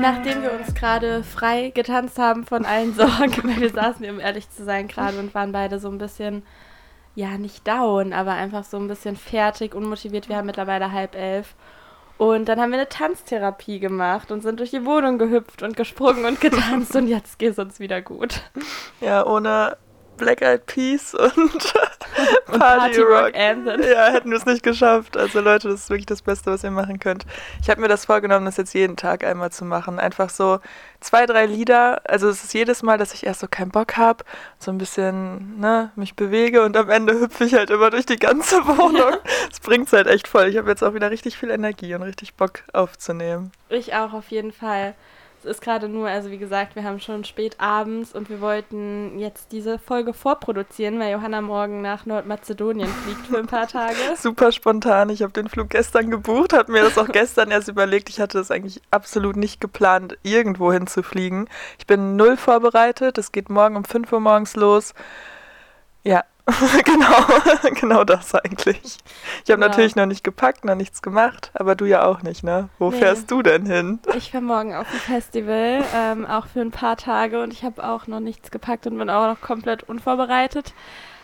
Nachdem wir uns gerade frei getanzt haben von allen Sorgen, weil wir saßen hier, um ehrlich zu sein, gerade und waren beide so ein bisschen, ja, nicht down, aber einfach so ein bisschen fertig, unmotiviert. Wir haben mittlerweile halb elf. Und dann haben wir eine Tanztherapie gemacht und sind durch die Wohnung gehüpft und gesprungen und getanzt und jetzt geht es uns wieder gut. Ja, ohne Black Eyed Peas und, Und Party, Party Rock. Anthem. Ja, hätten wir es nicht geschafft. Also Leute, das ist wirklich das Beste, was ihr machen könnt. Ich habe mir das vorgenommen, das jetzt jeden Tag einmal zu machen. Einfach so zwei, drei Lieder. Also es ist jedes Mal, dass ich erst so keinen Bock habe, so ein bisschen ne, mich bewege und am Ende hüpfe ich halt immer durch die ganze Wohnung. Das bringt's halt echt voll. Ich habe jetzt auch wieder richtig viel Energie und richtig Bock aufzunehmen. Ich auch auf jeden Fall. Es ist gerade nur, also wie gesagt, wir haben schon spät abends und wir wollten jetzt diese Folge vorproduzieren, weil Johanna morgen nach Nordmazedonien fliegt für ein paar Tage. Super spontan. Ich habe den Flug gestern gebucht, habe mir das auch gestern erst überlegt. Ich hatte das eigentlich absolut nicht geplant, irgendwo hinzufliegen. Ich bin null vorbereitet. Es geht morgen um 5 Uhr morgens los. Ja, genau, genau das eigentlich. Ich habe Genau. natürlich noch nicht gepackt, noch nichts gemacht, aber du ja auch nicht, ne? Wo Nee. fährst du denn hin? Ich fahre morgen auf ein Festival, ähm, auch für ein paar Tage und ich habe auch noch nichts gepackt und bin auch noch komplett unvorbereitet.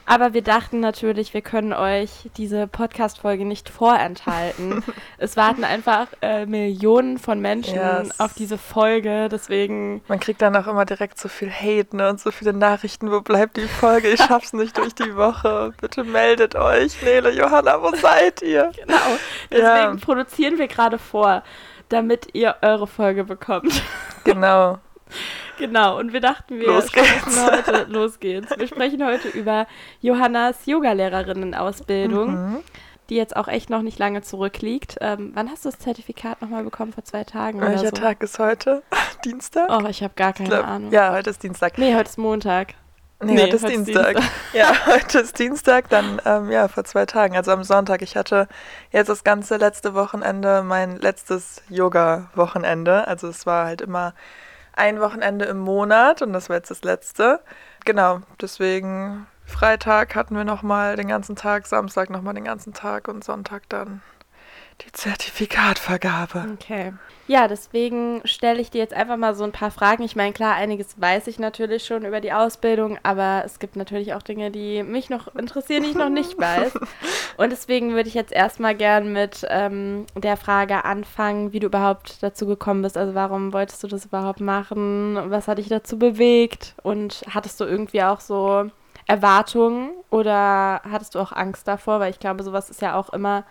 Aber wir dachten natürlich, wir können euch diese Podcast-Folge nicht vorenthalten. es warten einfach äh, Millionen von Menschen Yes. auf diese Folge, deswegen Man kriegt dann auch immer direkt so viel Hate ne, und so viele Nachrichten. Wo bleibt die Folge? Ich schaff's nicht durch die Woche. Bitte meldet euch. Nele, Johanna, wo seid ihr? Genau. Deswegen Ja. produzieren wir gerade vor, damit ihr eure Folge bekommt. Genau. genau. Und wir dachten, wir Los sprechen geht's. heute, los geht's. Wir sprechen heute über Johannas Yogalehrerinnenausbildung, Mhm. die jetzt auch echt noch nicht lange zurückliegt. Ähm, wann hast du das Zertifikat nochmal bekommen? Vor zwei Tagen oder Welcher so? Tag ist heute? Dienstag? Oh, ich habe gar keine glaub- Ahnung. Ja, heute ist Dienstag. Nee, heute ist Montag. Nee, Nee, heute ist heute ist Dienstag. Dienstag. Ja, heute ist Dienstag, dann ähm, ja, vor zwei Tagen, also am Sonntag. Ich hatte jetzt das ganze letzte Wochenende mein letztes Yoga-Wochenende. Also es war halt immer ein Wochenende im Monat und das war jetzt das letzte. Genau, deswegen Freitag hatten wir nochmal den ganzen Tag, Samstag nochmal den ganzen Tag und Sonntag dann die Zertifikatvergabe. Okay. Ja, deswegen stelle ich dir jetzt einfach mal so ein paar Fragen. Ich meine, klar, einiges weiß ich natürlich schon über die Ausbildung, aber es gibt natürlich auch Dinge, die mich noch interessieren, die ich noch nicht weiß. Und deswegen würde ich jetzt erstmal gern mit ähm, der Frage anfangen, wie du überhaupt dazu gekommen bist. Also warum wolltest du das überhaupt machen? Was hat dich dazu bewegt? Und hattest du irgendwie auch so Erwartungen oder hattest du auch Angst davor? Weil ich glaube, sowas ist ja auch immer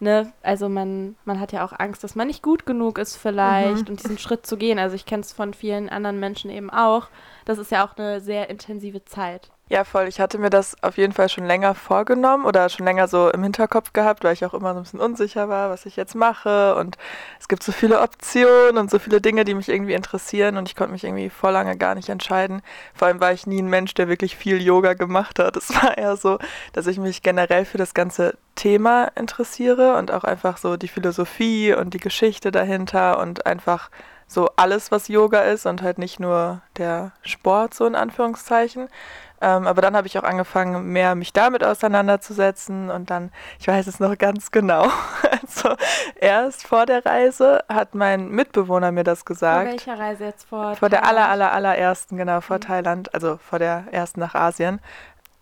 ne, also man, man hat ja auch Angst, dass man nicht gut genug ist vielleicht und diesen Schritt zu gehen. Also ich kenne es von vielen anderen Menschen eben auch. Das ist ja auch eine sehr intensive Zeit. Ja, voll. Ich hatte mir das auf jeden Fall schon länger vorgenommen oder schon länger so im Hinterkopf gehabt, weil ich auch immer so ein bisschen unsicher war, was ich jetzt mache. Und es gibt so viele Optionen und so viele Dinge, die mich irgendwie interessieren. Und ich konnte mich irgendwie vor lange gar nicht entscheiden. Vor allem war ich nie ein Mensch, der wirklich viel Yoga gemacht hat. Es war eher so, dass ich mich generell für das ganze Thema interessiere und auch einfach so die Philosophie und die Geschichte dahinter und einfach so alles, was Yoga ist und halt nicht nur der Sport, so in Anführungszeichen. Ähm, aber dann habe ich auch angefangen, mehr mich damit auseinanderzusetzen und dann, ich weiß es noch ganz genau, also erst vor der Reise hat mein Mitbewohner mir das Vor gesagt. welcher Reise jetzt vor? Vor der aller, Thailand? aller, allerersten, genau, vor Mhm. Thailand, also vor der ersten nach Asien,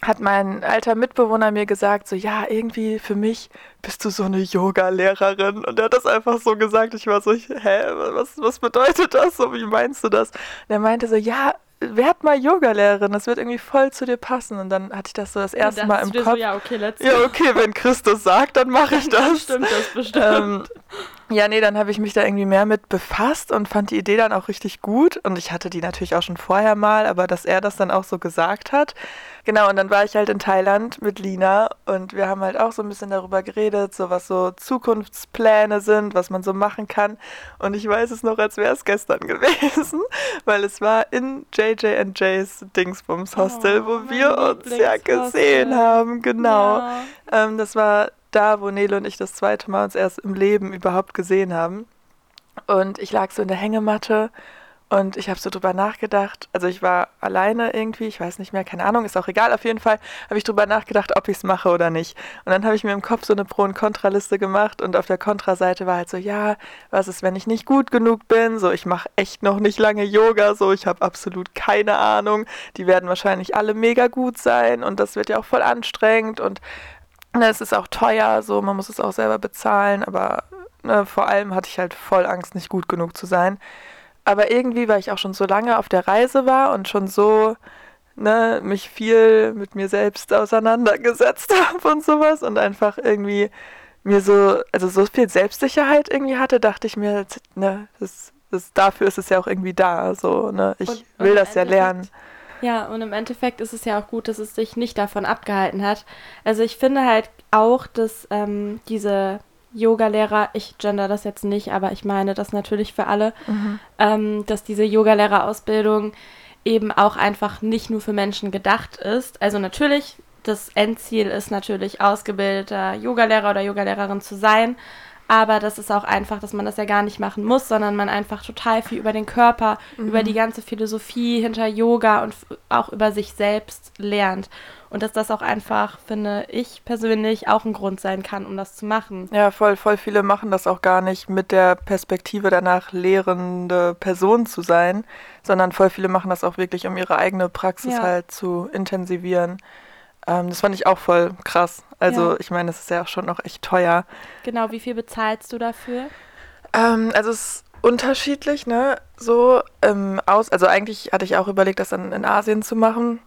hat mein alter Mitbewohner mir gesagt, so, ja, irgendwie für mich bist du so eine Yoga-Lehrerin. Und er hat das einfach so gesagt. Ich war so, hä, was, was bedeutet das? So, wie meinst du das? Und er meinte so, ja, werd mal Yoga-Lehrerin, das wird irgendwie voll zu dir passen. Und dann hatte ich das so das erste Mal im Kopf. So, ja, okay, let's Ja, okay, wenn Christus sagt, dann mache ich das. Stimmt das bestimmt. Ähm, ja, nee, dann habe ich mich da irgendwie mehr mit befasst und fand die Idee dann auch richtig gut. Und ich hatte die natürlich auch schon vorher mal, aber dass er das dann auch so gesagt hat. Genau, und dann war ich halt in Thailand mit Lina und wir haben halt auch so ein bisschen darüber geredet, so was so Zukunftspläne sind, was man so machen kann. Und ich weiß es noch, als wäre es gestern gewesen, weil es war in JJ&J's Dingsbums Hostel, Oh, wo wir uns ja gesehen haben, genau. Ja. Ähm, das war da, wo Nele und ich das zweite Mal uns erst im Leben überhaupt gesehen haben. Und ich lag so in der Hängematte Und ich habe so drüber nachgedacht, also ich war alleine irgendwie, ich weiß nicht mehr, keine Ahnung, ist auch egal, auf jeden Fall habe ich drüber nachgedacht, ob ich es mache oder nicht. Und dann habe ich mir im Kopf so eine Pro- und Kontraliste gemacht und auf der Kontraseite war halt so, ja, was ist, wenn ich nicht gut genug bin? So, ich mache echt noch nicht lange Yoga, so, ich habe absolut keine Ahnung. Die werden wahrscheinlich alle mega gut sein und das wird ja auch voll anstrengend und es ist auch teuer, so, man muss es auch selber bezahlen, aber ne, vor allem hatte ich halt voll Angst, nicht gut genug zu sein. Aber irgendwie, weil ich auch schon so lange auf der Reise war und schon so ne, mich viel mit mir selbst auseinandergesetzt habe und sowas und einfach irgendwie mir so, also so viel Selbstsicherheit irgendwie hatte, dachte ich mir, ne, das, das, dafür ist es ja auch irgendwie da. So, ne? Ich und, will und das ja lernen. Ja, und im Endeffekt ist es ja auch gut, dass es sich nicht davon abgehalten hat. Also ich finde halt auch, dass ähm, diese Yogalehrer, ich gender das jetzt nicht, aber ich meine das natürlich für alle, mhm. ähm, dass diese Yogalehrerausbildung eben auch einfach nicht nur für Menschen gedacht ist. Also natürlich, das Endziel ist natürlich ausgebildeter Yogalehrer oder Yogalehrerin zu sein, aber das ist auch einfach, dass man das ja gar nicht machen muss, sondern man einfach total viel über den Körper, mhm. über die ganze Philosophie hinter Yoga und auch über sich selbst lernt. Und dass das auch einfach, finde ich persönlich, auch ein Grund sein kann, um das zu machen. Ja, voll, voll viele machen das auch gar nicht mit der Perspektive danach, lehrende Person zu sein, sondern voll viele machen das auch wirklich, um ihre eigene Praxis ja. halt zu intensivieren. Ähm, das fand ich auch voll krass. Also ja. ich meine, das ist ja auch schon noch echt teuer. Genau, wie viel bezahlst du dafür? Ähm, also es ist unterschiedlich, ne? So ähm, aus, also eigentlich hatte ich auch überlegt, das dann in Asien zu machen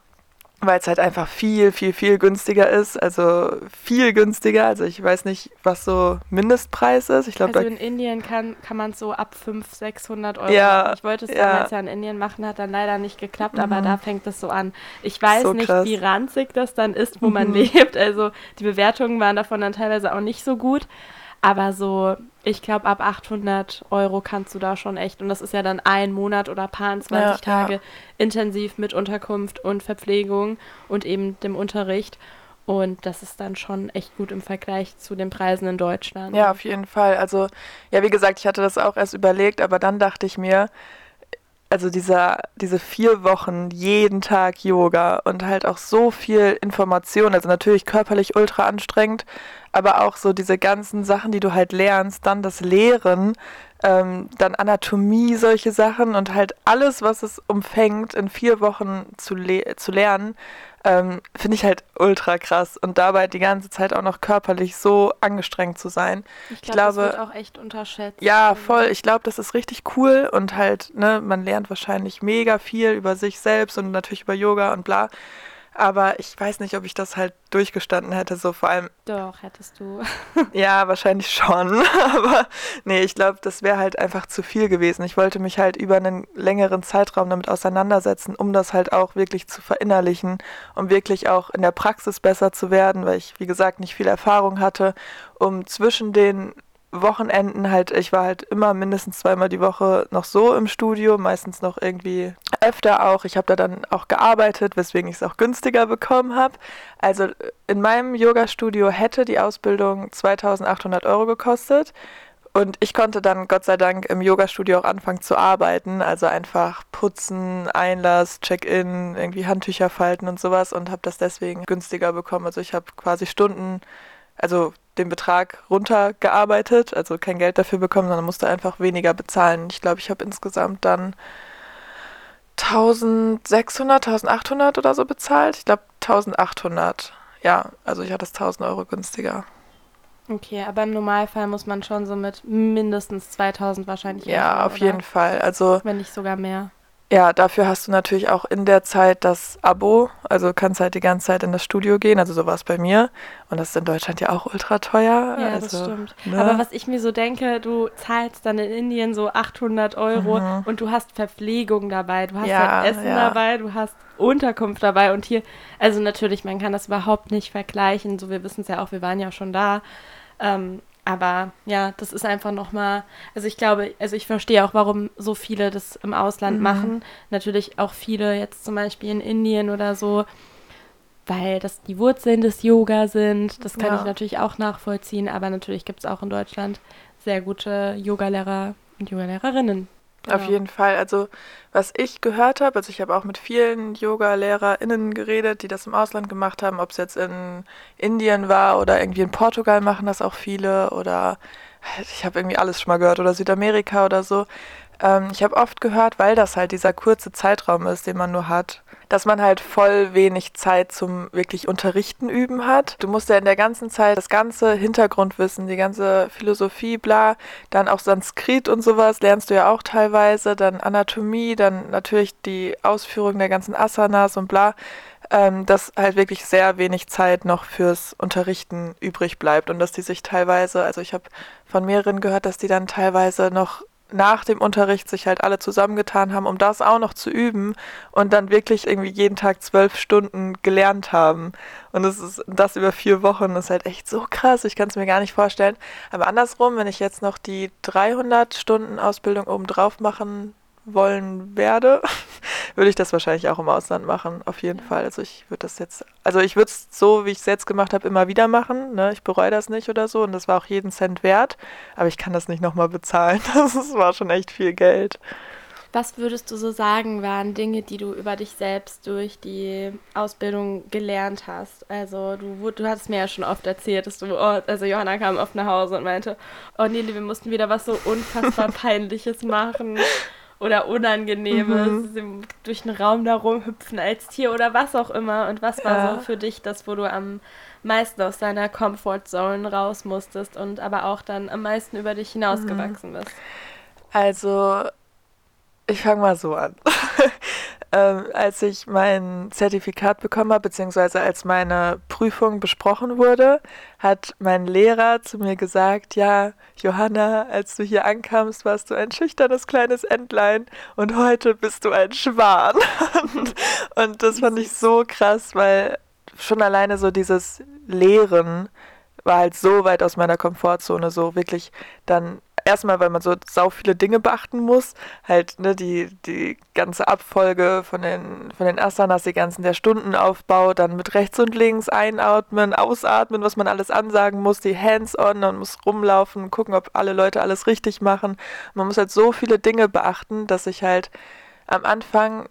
weil es halt einfach viel, viel, viel günstiger ist. Also viel günstiger. Also ich weiß nicht, was so Mindestpreis ist. Ich glaube, also in Indien kann, kann man es so ab 500, 600 Euro ja, machen. Ich wollte es ja. damals ja in Indien machen, hat dann leider nicht geklappt, mhm. aber da fängt es so an. Ich weiß so nicht, krass. wie ranzig das dann ist, wo mhm. man lebt. Also die Bewertungen waren davon dann teilweise auch nicht so gut. Aber so, ich glaube, ab 800 Euro kannst du da schon echt, und das ist ja dann ein Monat oder paar 20 ja, Tage ja. intensiv mit Unterkunft und Verpflegung und eben dem Unterricht. Und das ist dann schon echt gut im Vergleich zu den Preisen in Deutschland. Ja, auf jeden Fall. Also, ja, wie gesagt, ich hatte das auch erst überlegt, aber dann dachte ich mir, also dieser, diese vier Wochen jeden Tag Yoga und halt auch so viel Information, also natürlich körperlich ultra anstrengend, aber auch so diese ganzen Sachen, die du halt lernst, dann das Lehren, ähm, dann Anatomie, solche Sachen und halt alles, was es umfängt, in vier Wochen zu, le zu lernen, ähm, finde ich halt ultra krass. Und dabei die ganze Zeit auch noch körperlich so angestrengt zu sein. Ich, glaub, ich glaube, das wird auch echt unterschätzt. Ja, voll. Ich glaube, das ist richtig cool und halt, ne, man lernt wahrscheinlich mega viel über sich selbst und natürlich über Yoga und bla. Aber ich weiß nicht, ob ich das halt durchgestanden hätte, so vor allem. Doch, hättest du. ja, wahrscheinlich schon. Aber nee, ich glaube, das wäre halt einfach zu viel gewesen. Ich wollte mich halt über einen längeren Zeitraum damit auseinandersetzen, um das halt auch wirklich zu verinnerlichen, um wirklich auch in der Praxis besser zu werden, weil ich, wie gesagt, nicht viel Erfahrung hatte, um zwischen den Wochenenden halt, ich war halt immer mindestens zweimal die Woche noch so im Studio, meistens noch irgendwie öfter auch. Ich habe da dann auch gearbeitet, weswegen ich es auch günstiger bekommen habe. Also in meinem Yoga-Studio hätte die Ausbildung 2800 Euro gekostet. Und ich konnte dann Gott sei Dank im Yoga-Studio auch anfangen zu arbeiten. Also einfach putzen, Einlass, Check-in, irgendwie Handtücher falten und sowas und habe das deswegen günstiger bekommen. Also ich habe quasi Stunden also den Betrag runtergearbeitet, also kein Geld dafür bekommen, sondern musste einfach weniger bezahlen. Ich glaube, ich habe insgesamt dann 1600, 1800 oder so bezahlt. Ich glaube 1800. Ja, also ich hatte es 1000 Euro günstiger. Okay, aber im Normalfall muss man schon so mit mindestens 2000 wahrscheinlich. Ja, auf oder? jeden Fall. Also wenn nicht sogar mehr. Ja, dafür hast du natürlich auch in der Zeit das Abo, also kannst halt die ganze Zeit in das Studio gehen, also so war es bei mir. Und das ist in Deutschland ja auch ultra teuer. Ja, also, das stimmt. Ne? Aber was ich mir so denke, du zahlst dann in Indien so 800 Euro mhm. und du hast Verpflegung dabei, du hast ja, halt Essen ja. dabei, du hast Unterkunft dabei und hier, also natürlich, man kann das überhaupt nicht vergleichen, so wir wissen es ja auch, wir waren ja schon da. Ähm, aber ja, das ist einfach nochmal, also ich glaube, also ich verstehe auch, warum so viele das im Ausland mhm. machen. Natürlich auch viele jetzt zum Beispiel in Indien oder so, weil das die Wurzeln des Yoga sind. Das kann ja. ich natürlich auch nachvollziehen, aber natürlich gibt es auch in Deutschland sehr gute Yogalehrer und Yogalehrerinnen. Genau. Auf jeden Fall. Also was ich gehört habe, also ich habe auch mit vielen Yoga-LehrerInnen geredet, die das im Ausland gemacht haben, ob es jetzt in Indien war oder irgendwie in Portugal machen das auch viele oder ich habe irgendwie alles schon mal gehört oder Südamerika oder so. Ähm, ich habe oft gehört, weil das halt dieser kurze Zeitraum ist, den man nur hat, dass man halt voll wenig Zeit zum wirklich Unterrichten üben hat. Du musst ja in der ganzen Zeit das ganze Hintergrundwissen, die ganze Philosophie, bla, dann auch Sanskrit und sowas lernst du ja auch teilweise, dann Anatomie, dann natürlich die Ausführung der ganzen Asanas und bla ähm, dass halt wirklich sehr wenig Zeit noch fürs Unterrichten übrig bleibt und dass die sich teilweise, also ich habe von mehreren gehört, dass die dann teilweise noch nach dem Unterricht sich halt alle zusammengetan haben, um das auch noch zu üben und dann wirklich irgendwie jeden Tag zwölf Stunden gelernt haben. Und das ist das über vier Wochen, das ist halt echt so krass. Ich kann es mir gar nicht vorstellen. Aber andersrum, wenn ich jetzt noch die 300 Stunden Ausbildung obendrauf machen wollen werde, würde ich das wahrscheinlich auch im Ausland machen, auf jeden Fall. Also ich würde das jetzt, also ich würde es so, wie ich es jetzt gemacht habe, immer wieder machen. Ne? Ich bereue das nicht oder so und das war auch jeden Cent wert, aber ich kann das nicht nochmal bezahlen. Das war schon echt viel Geld. Was würdest du so sagen, waren Dinge, die du über dich selbst durch die Ausbildung gelernt hast? Also du, du hast mir ja schon oft erzählt, dass du, oh, also Johanna kam oft nach Hause und meinte, oh nee, wir mussten wieder was so unfassbar Peinliches machen oder Unangenehmes, mhm. durch den Raum da rumhüpfen als Tier oder was auch immer. Und was war ja. so für dich das, wo du am meisten aus deiner Comfortzone raus musstest und aber auch dann am meisten über dich hinausgewachsen mhm. bist? Also, ich fange mal so an. ähm, als ich mein Zertifikat bekommen habe, beziehungsweise als meine Prüfung besprochen wurde, hat mein Lehrer zu mir gesagt, ja, Johanna, als du hier ankamst, warst du ein schüchternes kleines Entlein und heute bist du ein Schwan. und, und das fand ich so krass, weil schon alleine so dieses Lehren war halt so weit aus meiner Komfortzone, so wirklich dann erstmal, weil man so sau viele Dinge beachten muss. Halt, ne, die, die ganze Abfolge von den, von den Asanas, die ganzen der Stundenaufbau, dann mit rechts und links einatmen, ausatmen, was man alles ansagen muss, die Hands-on, man muss rumlaufen, gucken, ob alle Leute alles richtig machen. Man muss halt so viele Dinge beachten, dass ich halt am Anfang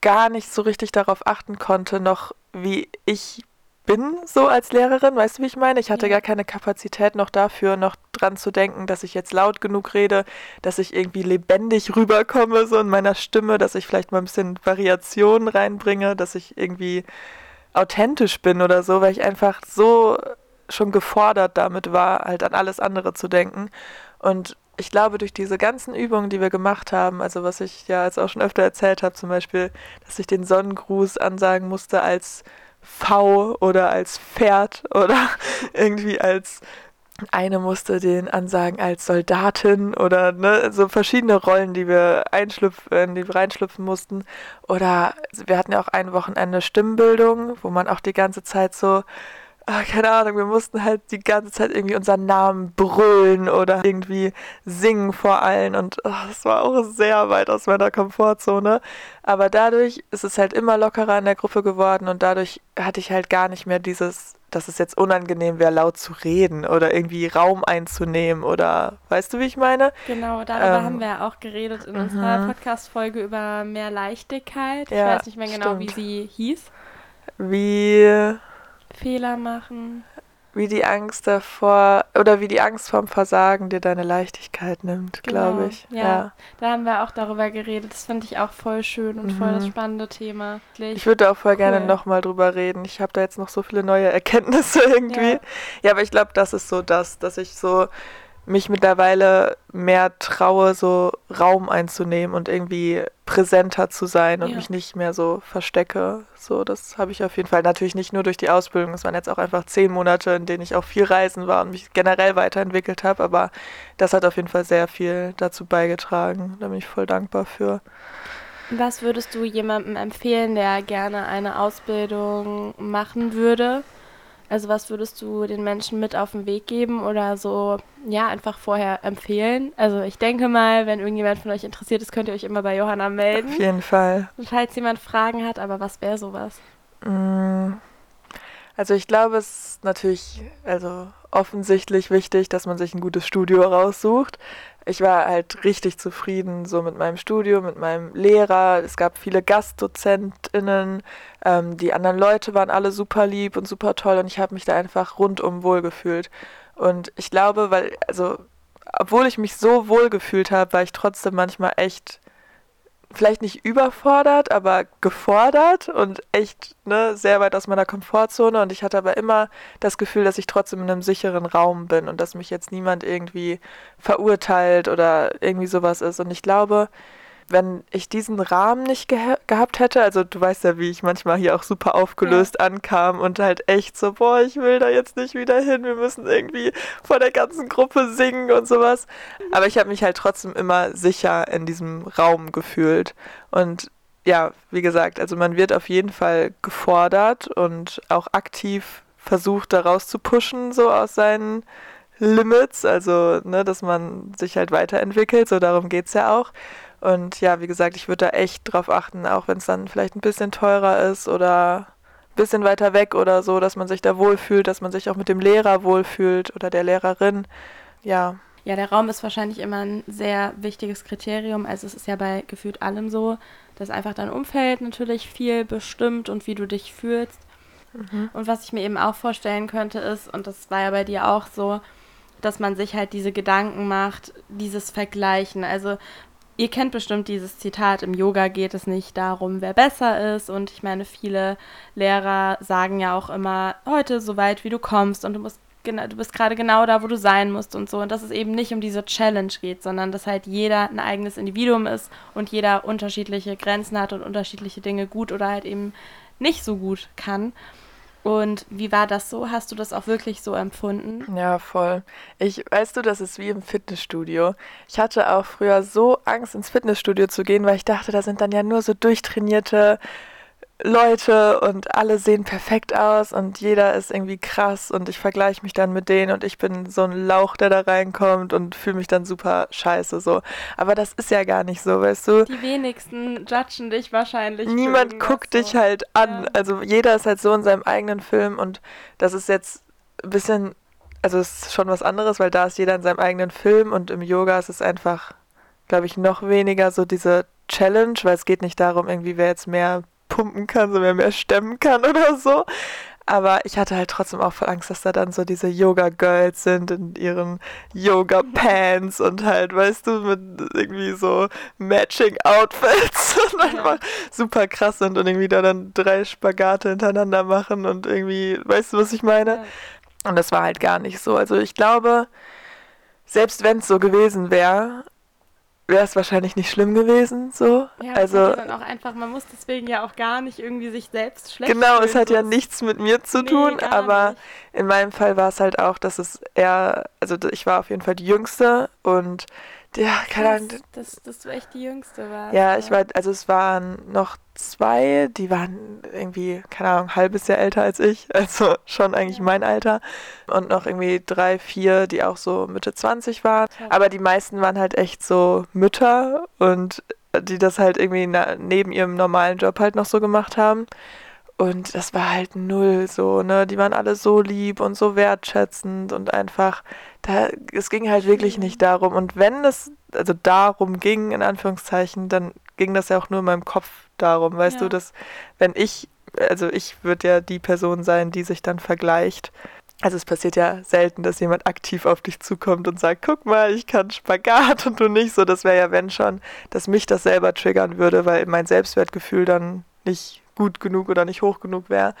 gar nicht so richtig darauf achten konnte, noch wie ich bin so als Lehrerin, weißt du, wie ich meine? Ich hatte gar keine Kapazität noch dafür, noch dran zu denken, dass ich jetzt laut genug rede, dass ich irgendwie lebendig rüberkomme, so in meiner Stimme, dass ich vielleicht mal ein bisschen Variation reinbringe, dass ich irgendwie authentisch bin oder so, weil ich einfach so schon gefordert damit war, halt an alles andere zu denken. Und ich glaube, durch diese ganzen Übungen, die wir gemacht haben, also was ich ja jetzt auch schon öfter erzählt habe, zum Beispiel, dass ich den Sonnengruß ansagen musste als V oder als Pferd oder irgendwie als eine musste den ansagen als Soldatin oder ne, so verschiedene Rollen, die wir einschlüpfen, die wir reinschlüpfen mussten. Oder wir hatten ja auch ein Wochenende Stimmbildung, wo man auch die ganze Zeit so ach, keine Ahnung, wir mussten halt die ganze Zeit irgendwie unseren Namen brüllen oder irgendwie singen vor allen und oh, das war auch sehr weit aus meiner Komfortzone. Aber dadurch ist es halt immer lockerer in der Gruppe geworden und dadurch hatte ich halt gar nicht mehr dieses, dass es jetzt unangenehm wäre, laut zu reden oder irgendwie Raum einzunehmen oder weißt du, wie ich meine? Genau, darüber ähm, haben wir auch geredet in unserer mhm. Podcast-Folge über mehr Leichtigkeit. Ich ja, weiß nicht mehr genau, stimmt. wie sie hieß. Wie Fehler machen. Wie die Angst davor oder wie die Angst vorm Versagen dir deine Leichtigkeit nimmt, genau, glaube ich. Ja, ja, da haben wir auch darüber geredet. Das finde ich auch voll schön und mhm. voll das mhm. spannende Thema. Ich, ich würde auch voll cool. gerne nochmal drüber reden. Ich habe da jetzt noch so viele neue Erkenntnisse irgendwie. Ja, ja aber ich glaube, das ist so das, dass ich so mich mittlerweile mehr traue, so Raum einzunehmen und irgendwie präsenter zu sein und ja. mich nicht mehr so verstecke. So, das habe ich auf jeden Fall. Natürlich nicht nur durch die Ausbildung. Es waren jetzt auch einfach zehn Monate, in denen ich auch viel reisen war und mich generell weiterentwickelt habe. Aber das hat auf jeden Fall sehr viel dazu beigetragen. Da bin ich voll dankbar für. Was würdest du jemandem empfehlen, der gerne eine Ausbildung machen würde? Also was würdest du den Menschen mit auf den Weg geben oder so, ja, einfach vorher empfehlen? Also ich denke mal, wenn irgendjemand von euch interessiert ist, könnt ihr euch immer bei Johanna melden. Auf jeden Fall. Falls jemand Fragen hat, aber was wäre sowas? Mm. Also ich glaube, es ist natürlich also offensichtlich wichtig, dass man sich ein gutes Studio raussucht. Ich war halt richtig zufrieden so mit meinem Studio, mit meinem Lehrer. Es gab viele GastdozentInnen. Ähm, die anderen Leute waren alle super lieb und super toll und ich habe mich da einfach rundum wohl gefühlt. Und ich glaube, weil, also, obwohl ich mich so wohl gefühlt habe, war ich trotzdem manchmal echt vielleicht nicht überfordert, aber gefordert und echt ne, sehr weit aus meiner Komfortzone. Und ich hatte aber immer das Gefühl, dass ich trotzdem in einem sicheren Raum bin und dass mich jetzt niemand irgendwie verurteilt oder irgendwie sowas ist. Und ich glaube, wenn ich diesen Rahmen nicht ge gehabt hätte, also du weißt ja, wie ich manchmal hier auch super aufgelöst ja. ankam und halt echt so, boah, ich will da jetzt nicht wieder hin, wir müssen irgendwie vor der ganzen Gruppe singen und sowas. Aber ich habe mich halt trotzdem immer sicher in diesem Raum gefühlt. Und ja, wie gesagt, also man wird auf jeden Fall gefordert und auch aktiv versucht, daraus zu pushen, so aus seinen Limits, also ne, dass man sich halt weiterentwickelt, so darum geht es ja auch. Und ja, wie gesagt, ich würde da echt drauf achten, auch wenn es dann vielleicht ein bisschen teurer ist oder ein bisschen weiter weg oder so, dass man sich da wohlfühlt, dass man sich auch mit dem Lehrer wohlfühlt oder der Lehrerin. Ja. Ja, der Raum ist wahrscheinlich immer ein sehr wichtiges Kriterium. Also es ist ja bei gefühlt allem so, dass einfach dein Umfeld natürlich viel bestimmt und wie du dich fühlst. Mhm. Und was ich mir eben auch vorstellen könnte ist, und das war ja bei dir auch so, dass man sich halt diese Gedanken macht, dieses Vergleichen. Also Ihr kennt bestimmt dieses Zitat, im Yoga geht es nicht darum, wer besser ist. Und ich meine, viele Lehrer sagen ja auch immer, heute so weit, wie du kommst und du musst genau, du bist gerade genau da, wo du sein musst und so. Und dass es eben nicht um diese Challenge geht, sondern dass halt jeder ein eigenes Individuum ist und jeder unterschiedliche Grenzen hat und unterschiedliche Dinge gut oder halt eben nicht so gut kann. Und wie war das so? Hast du das auch wirklich so empfunden? Ja, voll. Ich, weißt du, das ist wie im Fitnessstudio. Ich hatte auch früher so Angst, ins Fitnessstudio zu gehen, weil ich dachte, da sind dann ja nur so durchtrainierte Leute und alle sehen perfekt aus und jeder ist irgendwie krass und ich vergleiche mich dann mit denen und ich bin so ein Lauch, der da reinkommt und fühle mich dann super scheiße so. Aber das ist ja gar nicht so, weißt du? Die wenigsten judgen dich wahrscheinlich. Niemand guckt so. dich halt an. Ja. Also jeder ist halt so in seinem eigenen Film und das ist jetzt ein bisschen, also es ist schon was anderes, weil da ist jeder in seinem eigenen Film und im Yoga ist es einfach, glaube ich, noch weniger so diese Challenge, weil es geht nicht darum, irgendwie wer jetzt mehr pumpen kann, so wer mehr stemmen kann oder so. Aber ich hatte halt trotzdem auch voll Angst, dass da dann so diese Yoga-Girls sind in ihren Yoga-Pants und halt, weißt du, mit irgendwie so Matching-Outfits und einfach super krass sind und irgendwie da dann drei Spagate hintereinander machen und irgendwie, weißt du, was ich meine? Und das war halt gar nicht so. Also ich glaube, selbst wenn es so gewesen wäre, wäre es wahrscheinlich nicht schlimm gewesen. So. Ja, also dann auch einfach, man muss deswegen ja auch gar nicht irgendwie sich selbst schlecht Genau, fühlen, es hat ja nichts mit mir zu nee, tun, aber nicht. in meinem Fall war es halt auch, dass es eher, also ich war auf jeden Fall die Jüngste und ja, keine Ahnung. Dass, dass du echt die Jüngste warst. Ja, ich war, also es waren noch zwei, die waren irgendwie, keine Ahnung, ein halbes Jahr älter als ich, also schon eigentlich ja. mein Alter. Und noch irgendwie drei, vier, die auch so Mitte 20 waren. Ja. Aber die meisten waren halt echt so Mütter und die das halt irgendwie neben ihrem normalen Job halt noch so gemacht haben. Und das war halt null so, ne? Die waren alle so lieb und so wertschätzend und einfach, da, es ging halt wirklich nicht darum. Und wenn es also darum ging, in Anführungszeichen, dann ging das ja auch nur in meinem Kopf darum, weißt ja. du, dass wenn ich, also ich würde ja die Person sein, die sich dann vergleicht. Also es passiert ja selten, dass jemand aktiv auf dich zukommt und sagt, guck mal, ich kann Spagat und du nicht so. Das wäre ja, wenn schon, dass mich das selber triggern würde, weil mein Selbstwertgefühl dann nicht gut genug oder nicht hoch genug wäre.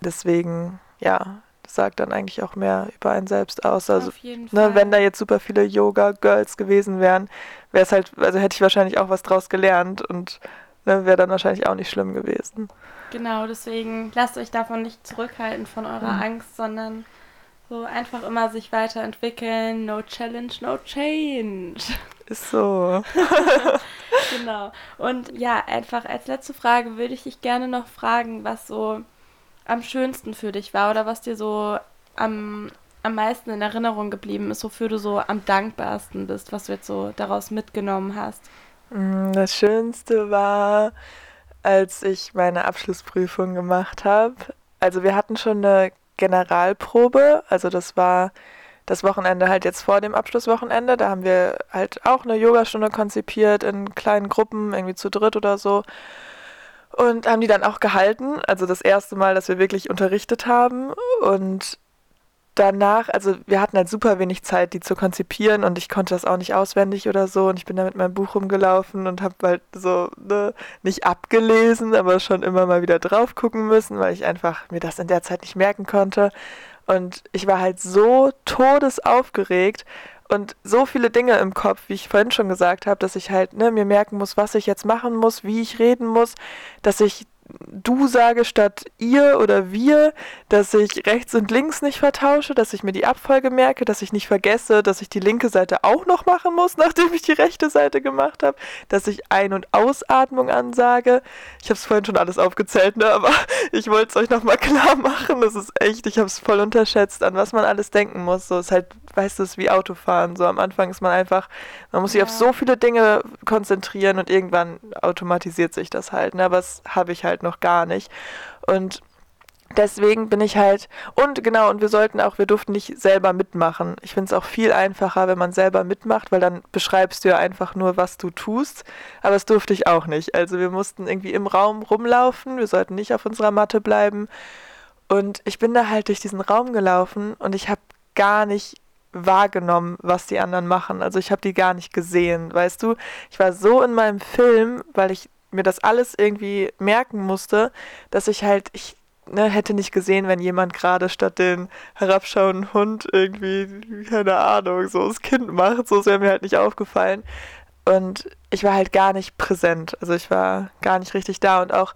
Deswegen, ja, das sagt dann eigentlich auch mehr über einen selbst aus. Also, ne, wenn da jetzt super viele Yoga-Girls gewesen wären, wäre es halt, also hätte ich wahrscheinlich auch was draus gelernt und ne, wäre dann wahrscheinlich auch nicht schlimm gewesen. Genau, deswegen lasst euch davon nicht zurückhalten von eurer mhm. Angst, sondern so einfach immer sich weiterentwickeln. No challenge, no change. Ist so. genau. Und ja, einfach als letzte Frage würde ich dich gerne noch fragen, was so am schönsten für dich war oder was dir so am, am meisten in Erinnerung geblieben ist, wofür du so am dankbarsten bist, was du jetzt so daraus mitgenommen hast. Mm, das Schönste war, als ich meine Abschlussprüfung gemacht habe. Also wir hatten schon eine Generalprobe. Also das war das Wochenende halt jetzt vor dem Abschlusswochenende. Da haben wir halt auch eine Yogastunde konzipiert in kleinen Gruppen, irgendwie zu dritt oder so. Und haben die dann auch gehalten. Also das erste Mal, dass wir wirklich unterrichtet haben. Und danach, also wir hatten halt super wenig Zeit, die zu konzipieren und ich konnte das auch nicht auswendig oder so und ich bin da mit meinem Buch rumgelaufen und habe halt so ne, nicht abgelesen, aber schon immer mal wieder drauf gucken müssen, weil ich einfach mir das in der Zeit nicht merken konnte und ich war halt so todesaufgeregt und so viele Dinge im Kopf, wie ich vorhin schon gesagt habe, dass ich halt ne, mir merken muss, was ich jetzt machen muss, wie ich reden muss, dass ich du sage statt ihr oder wir, dass ich rechts und links nicht vertausche, dass ich mir die Abfolge merke, dass ich nicht vergesse, dass ich die linke Seite auch noch machen muss, nachdem ich die rechte Seite gemacht habe, dass ich Ein- und Ausatmung ansage. Ich habe es vorhin schon alles aufgezählt, ne? aber ich wollte es euch nochmal klar machen. Das ist echt, ich habe es voll unterschätzt, an was man alles denken muss. So ist halt, weißt du, es ist wie Autofahren. So am Anfang ist man einfach, man muss sich ja. auf so viele Dinge konzentrieren und irgendwann automatisiert sich das halt. Ne? Aber das habe ich halt noch gar nicht. Und deswegen bin ich halt, und genau, und wir sollten auch, wir durften nicht selber mitmachen. Ich finde es auch viel einfacher, wenn man selber mitmacht, weil dann beschreibst du ja einfach nur, was du tust. Aber das durfte ich auch nicht. Also wir mussten irgendwie im Raum rumlaufen, wir sollten nicht auf unserer Matte bleiben. Und ich bin da halt durch diesen Raum gelaufen und ich habe gar nicht wahrgenommen, was die anderen machen. Also ich habe die gar nicht gesehen, weißt du? Ich war so in meinem Film, weil ich mir das alles irgendwie merken musste, dass ich halt, ich ne, hätte nicht gesehen, wenn jemand gerade statt den herabschauenden Hund irgendwie, keine Ahnung, so das Kind macht. So ist mir halt nicht aufgefallen. Und ich war halt gar nicht präsent. Also ich war gar nicht richtig da. Und auch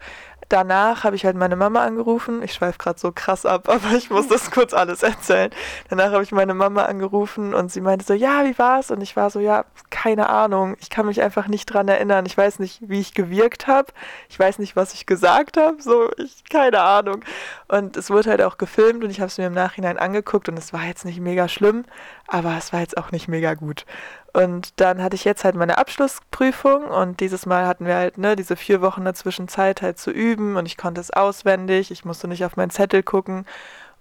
danach habe ich halt meine Mama angerufen. Ich schweife gerade so krass ab, aber ich muss das kurz alles erzählen. Danach habe ich meine Mama angerufen und sie meinte so, ja, wie war's? Und ich war so, ja, keine Ahnung. Ich kann mich einfach nicht dran erinnern. Ich weiß nicht, wie ich gewirkt habe. Ich weiß nicht, was ich gesagt habe. So, ich, keine Ahnung. Und es wurde halt auch gefilmt und ich habe es mir im Nachhinein angeguckt und es war jetzt nicht mega schlimm, aber es war jetzt auch nicht mega gut. Und dann hatte ich jetzt halt meine Abschlussprüfung und dieses Mal hatten wir halt ne, diese vier Wochen dazwischen Zeit halt zu üben und ich konnte es auswendig, ich musste nicht auf meinen Zettel gucken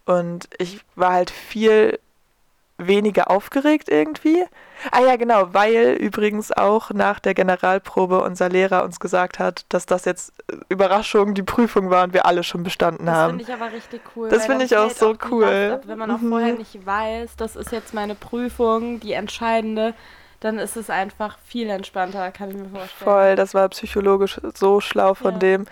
und ich war halt viel weniger aufgeregt irgendwie. Ah ja, genau, weil übrigens auch nach der Generalprobe unser Lehrer uns gesagt hat, dass das jetzt äh, Überraschung die Prüfung war und wir alle schon bestanden das haben. Das finde ich aber richtig cool. Das finde ich auch so cool. Ab, wenn man auch mhm. vorher nicht weiß, das ist jetzt meine Prüfung, die entscheidende, dann ist es einfach viel entspannter, kann ich mir vorstellen. Voll, das war psychologisch so schlau von ja. dem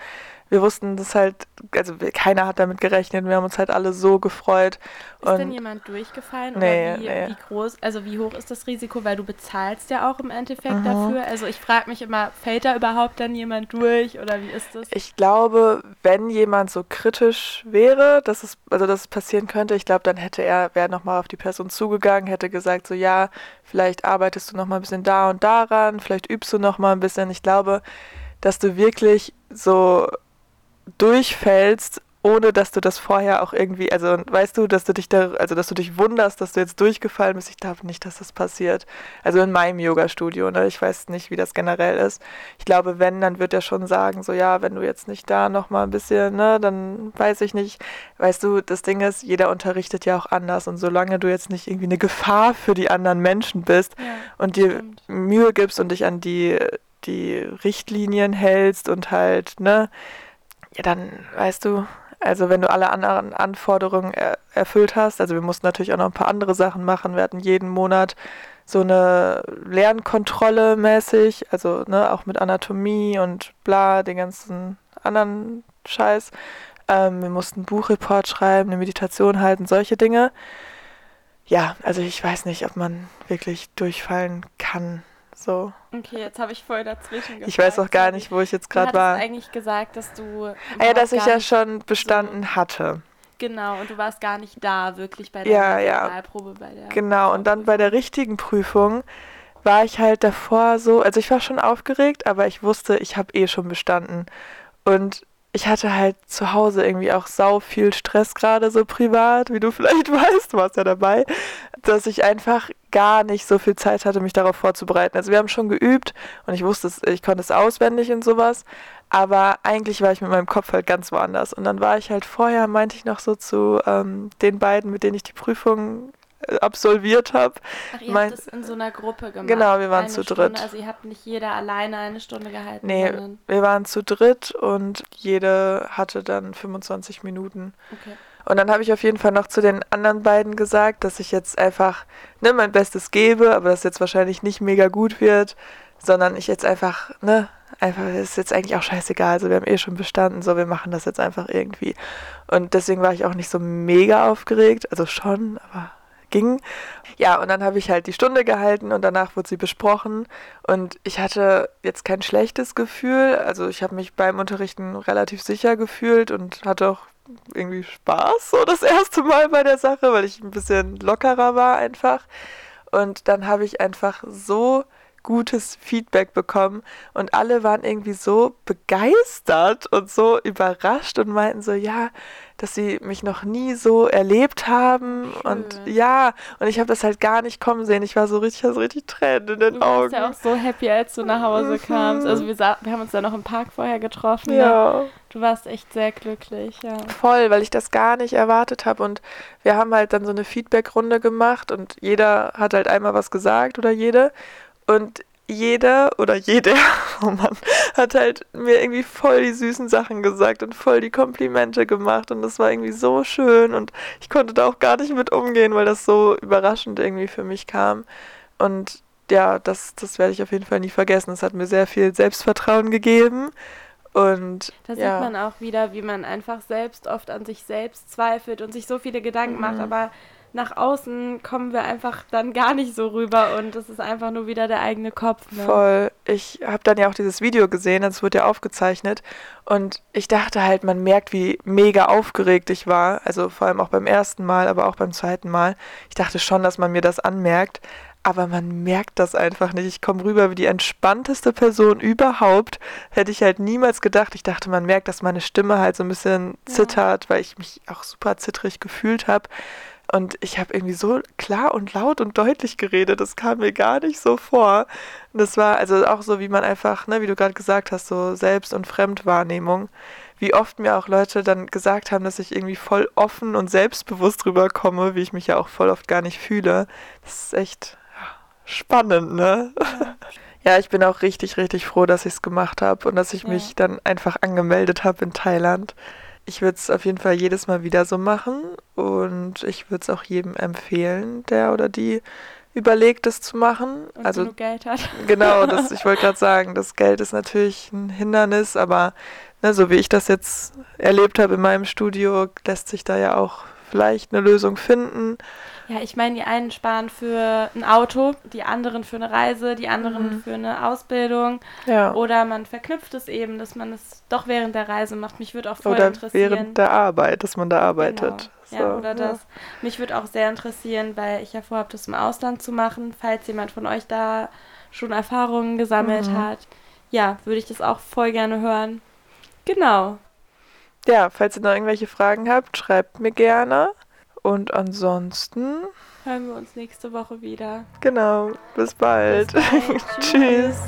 wir wussten das halt, also keiner hat damit gerechnet, wir haben uns halt alle so gefreut. Ist und denn jemand durchgefallen nee, oder wie, nee. wie, groß, also wie hoch ist das Risiko, weil du bezahlst ja auch im Endeffekt mhm. dafür. Also ich frage mich immer, fällt da überhaupt dann jemand durch oder wie ist das? Ich glaube, wenn jemand so kritisch wäre, dass es, also dass es passieren könnte, ich glaube, dann hätte er, wäre nochmal auf die Person zugegangen, hätte gesagt, so ja, vielleicht arbeitest du nochmal ein bisschen da und daran, vielleicht übst du nochmal ein bisschen. Ich glaube, dass du wirklich so durchfällst, ohne dass du das vorher auch irgendwie, also weißt du, dass du dich da, also dass du dich wunderst, dass du jetzt durchgefallen bist. Ich glaube nicht, dass das passiert. Also in meinem Yoga-Studio, ne? Ich weiß nicht, wie das generell ist. Ich glaube, wenn, dann wird er schon sagen, so ja, wenn du jetzt nicht da nochmal ein bisschen, ne, dann weiß ich nicht. Weißt du, das Ding ist, jeder unterrichtet ja auch anders und solange du jetzt nicht irgendwie eine Gefahr für die anderen Menschen bist ja, und dir stimmt. Mühe gibst und dich an die, die Richtlinien hältst und halt, ne, ja, dann weißt du, also wenn du alle anderen Anforderungen er erfüllt hast, also wir mussten natürlich auch noch ein paar andere Sachen machen. Wir hatten jeden Monat so eine Lernkontrolle mäßig, also ne, auch mit Anatomie und bla, den ganzen anderen Scheiß. Ähm, wir mussten einen Buchreport schreiben, eine Meditation halten, solche Dinge. Ja, also ich weiß nicht, ob man wirklich durchfallen kann. So. Okay, jetzt habe ich voll dazwischen gesagt. Ich weiß auch gar nicht, wo ich jetzt gerade war. Du hast eigentlich gesagt, dass du. Ah ja, dass ich ja schon bestanden so hatte. Genau, und du warst gar nicht da, wirklich bei der ja, ja. bei der. Genau, und dann bei der richtigen Prüfung war ich halt davor so, also ich war schon aufgeregt, aber ich wusste, ich habe eh schon bestanden. Und ich hatte halt zu Hause irgendwie auch sau viel Stress gerade so privat, wie du vielleicht weißt, du warst ja dabei, dass ich einfach gar nicht so viel Zeit hatte, mich darauf vorzubereiten. Also wir haben schon geübt und ich wusste, ich konnte es auswendig und sowas, Aber eigentlich war ich mit meinem Kopf halt ganz woanders. Und dann war ich halt vorher, meinte ich noch so zu ähm, den beiden, mit denen ich die Prüfung äh, absolviert habe. Ach, ihr mein, habt das in so einer Gruppe gemacht? Genau, wir waren eine zu Stunde, dritt. Also ihr habt nicht jeder alleine eine Stunde gehalten? Nee, wir waren zu dritt und jede hatte dann 25 Minuten. Okay. Und dann habe ich auf jeden Fall noch zu den anderen beiden gesagt, dass ich jetzt einfach ne, mein Bestes gebe, aber das jetzt wahrscheinlich nicht mega gut wird, sondern ich jetzt einfach, ne, einfach ist jetzt eigentlich auch scheißegal. Also wir haben eh schon bestanden, so wir machen das jetzt einfach irgendwie. Und deswegen war ich auch nicht so mega aufgeregt, also schon, aber ging. Ja, und dann habe ich halt die Stunde gehalten und danach wurde sie besprochen. Und ich hatte jetzt kein schlechtes Gefühl. Also ich habe mich beim Unterrichten relativ sicher gefühlt und hatte auch irgendwie Spaß so das erste Mal bei der Sache, weil ich ein bisschen lockerer war einfach. Und dann habe ich einfach so gutes Feedback bekommen und alle waren irgendwie so begeistert und so überrascht und meinten so, ja, dass sie mich noch nie so erlebt haben Schön. und ja, und ich habe das halt gar nicht kommen sehen. Ich war so richtig, so richtig Tränen in den du Augen. Du warst ja auch so happy, als du nach Hause mhm. kamst. Also wir, wir haben uns ja noch im Park vorher getroffen. Ja. Ne? Du warst echt sehr glücklich, ja. Voll, weil ich das gar nicht erwartet habe und wir haben halt dann so eine Feedback-Runde gemacht und jeder hat halt einmal was gesagt oder jede und jeder oder jeder, oh Mann, hat halt mir irgendwie voll die süßen Sachen gesagt und voll die Komplimente gemacht und das war irgendwie so schön und ich konnte da auch gar nicht mit umgehen, weil das so überraschend irgendwie für mich kam und ja, das, das werde ich auf jeden Fall nie vergessen. Es hat mir sehr viel Selbstvertrauen gegeben und da ja. sieht man auch wieder, wie man einfach selbst oft an sich selbst zweifelt und sich so viele Gedanken mhm. macht, aber nach außen kommen wir einfach dann gar nicht so rüber und es ist einfach nur wieder der eigene Kopf. Ne? Voll. Ich habe dann ja auch dieses Video gesehen, das wurde ja aufgezeichnet und ich dachte halt, man merkt, wie mega aufgeregt ich war, also vor allem auch beim ersten Mal, aber auch beim zweiten Mal. Ich dachte schon, dass man mir das anmerkt, aber man merkt das einfach nicht. Ich komme rüber wie die entspannteste Person überhaupt. Hätte ich halt niemals gedacht. Ich dachte, man merkt, dass meine Stimme halt so ein bisschen zittert, ja. weil ich mich auch super zittrig gefühlt habe. Und ich habe irgendwie so klar und laut und deutlich geredet. Das kam mir gar nicht so vor. Und das war also auch so, wie man einfach, ne, wie du gerade gesagt hast, so Selbst- und Fremdwahrnehmung. Wie oft mir auch Leute dann gesagt haben, dass ich irgendwie voll offen und selbstbewusst rüberkomme, wie ich mich ja auch voll oft gar nicht fühle. Das ist echt spannend, ne? Ja, ich bin auch richtig, richtig froh, dass ich es gemacht habe und dass ich ja. mich dann einfach angemeldet habe in Thailand ich würde es auf jeden Fall jedes Mal wieder so machen und ich würde es auch jedem empfehlen, der oder die überlegt, es zu machen. Und also Geld hat. Genau, das, ich wollte gerade sagen, das Geld ist natürlich ein Hindernis, aber ne, so wie ich das jetzt erlebt habe in meinem Studio, lässt sich da ja auch vielleicht eine Lösung finden. Ja, ich meine, die einen sparen für ein Auto, die anderen für eine Reise, die anderen mhm. für eine Ausbildung. Ja. Oder man verknüpft es eben, dass man es doch während der Reise macht. Mich würde auch voll oder interessieren. während der Arbeit, dass man da arbeitet. Genau. So, ja, oder ja. das. Mich würde auch sehr interessieren, weil ich ja vorhabe, das im Ausland zu machen. Falls jemand von euch da schon Erfahrungen gesammelt mhm. hat, ja, würde ich das auch voll gerne hören. Genau. Ja, falls ihr noch irgendwelche Fragen habt, schreibt mir gerne. Und ansonsten hören wir uns nächste Woche wieder. Genau, bis bald. Bis bald. Tschüss.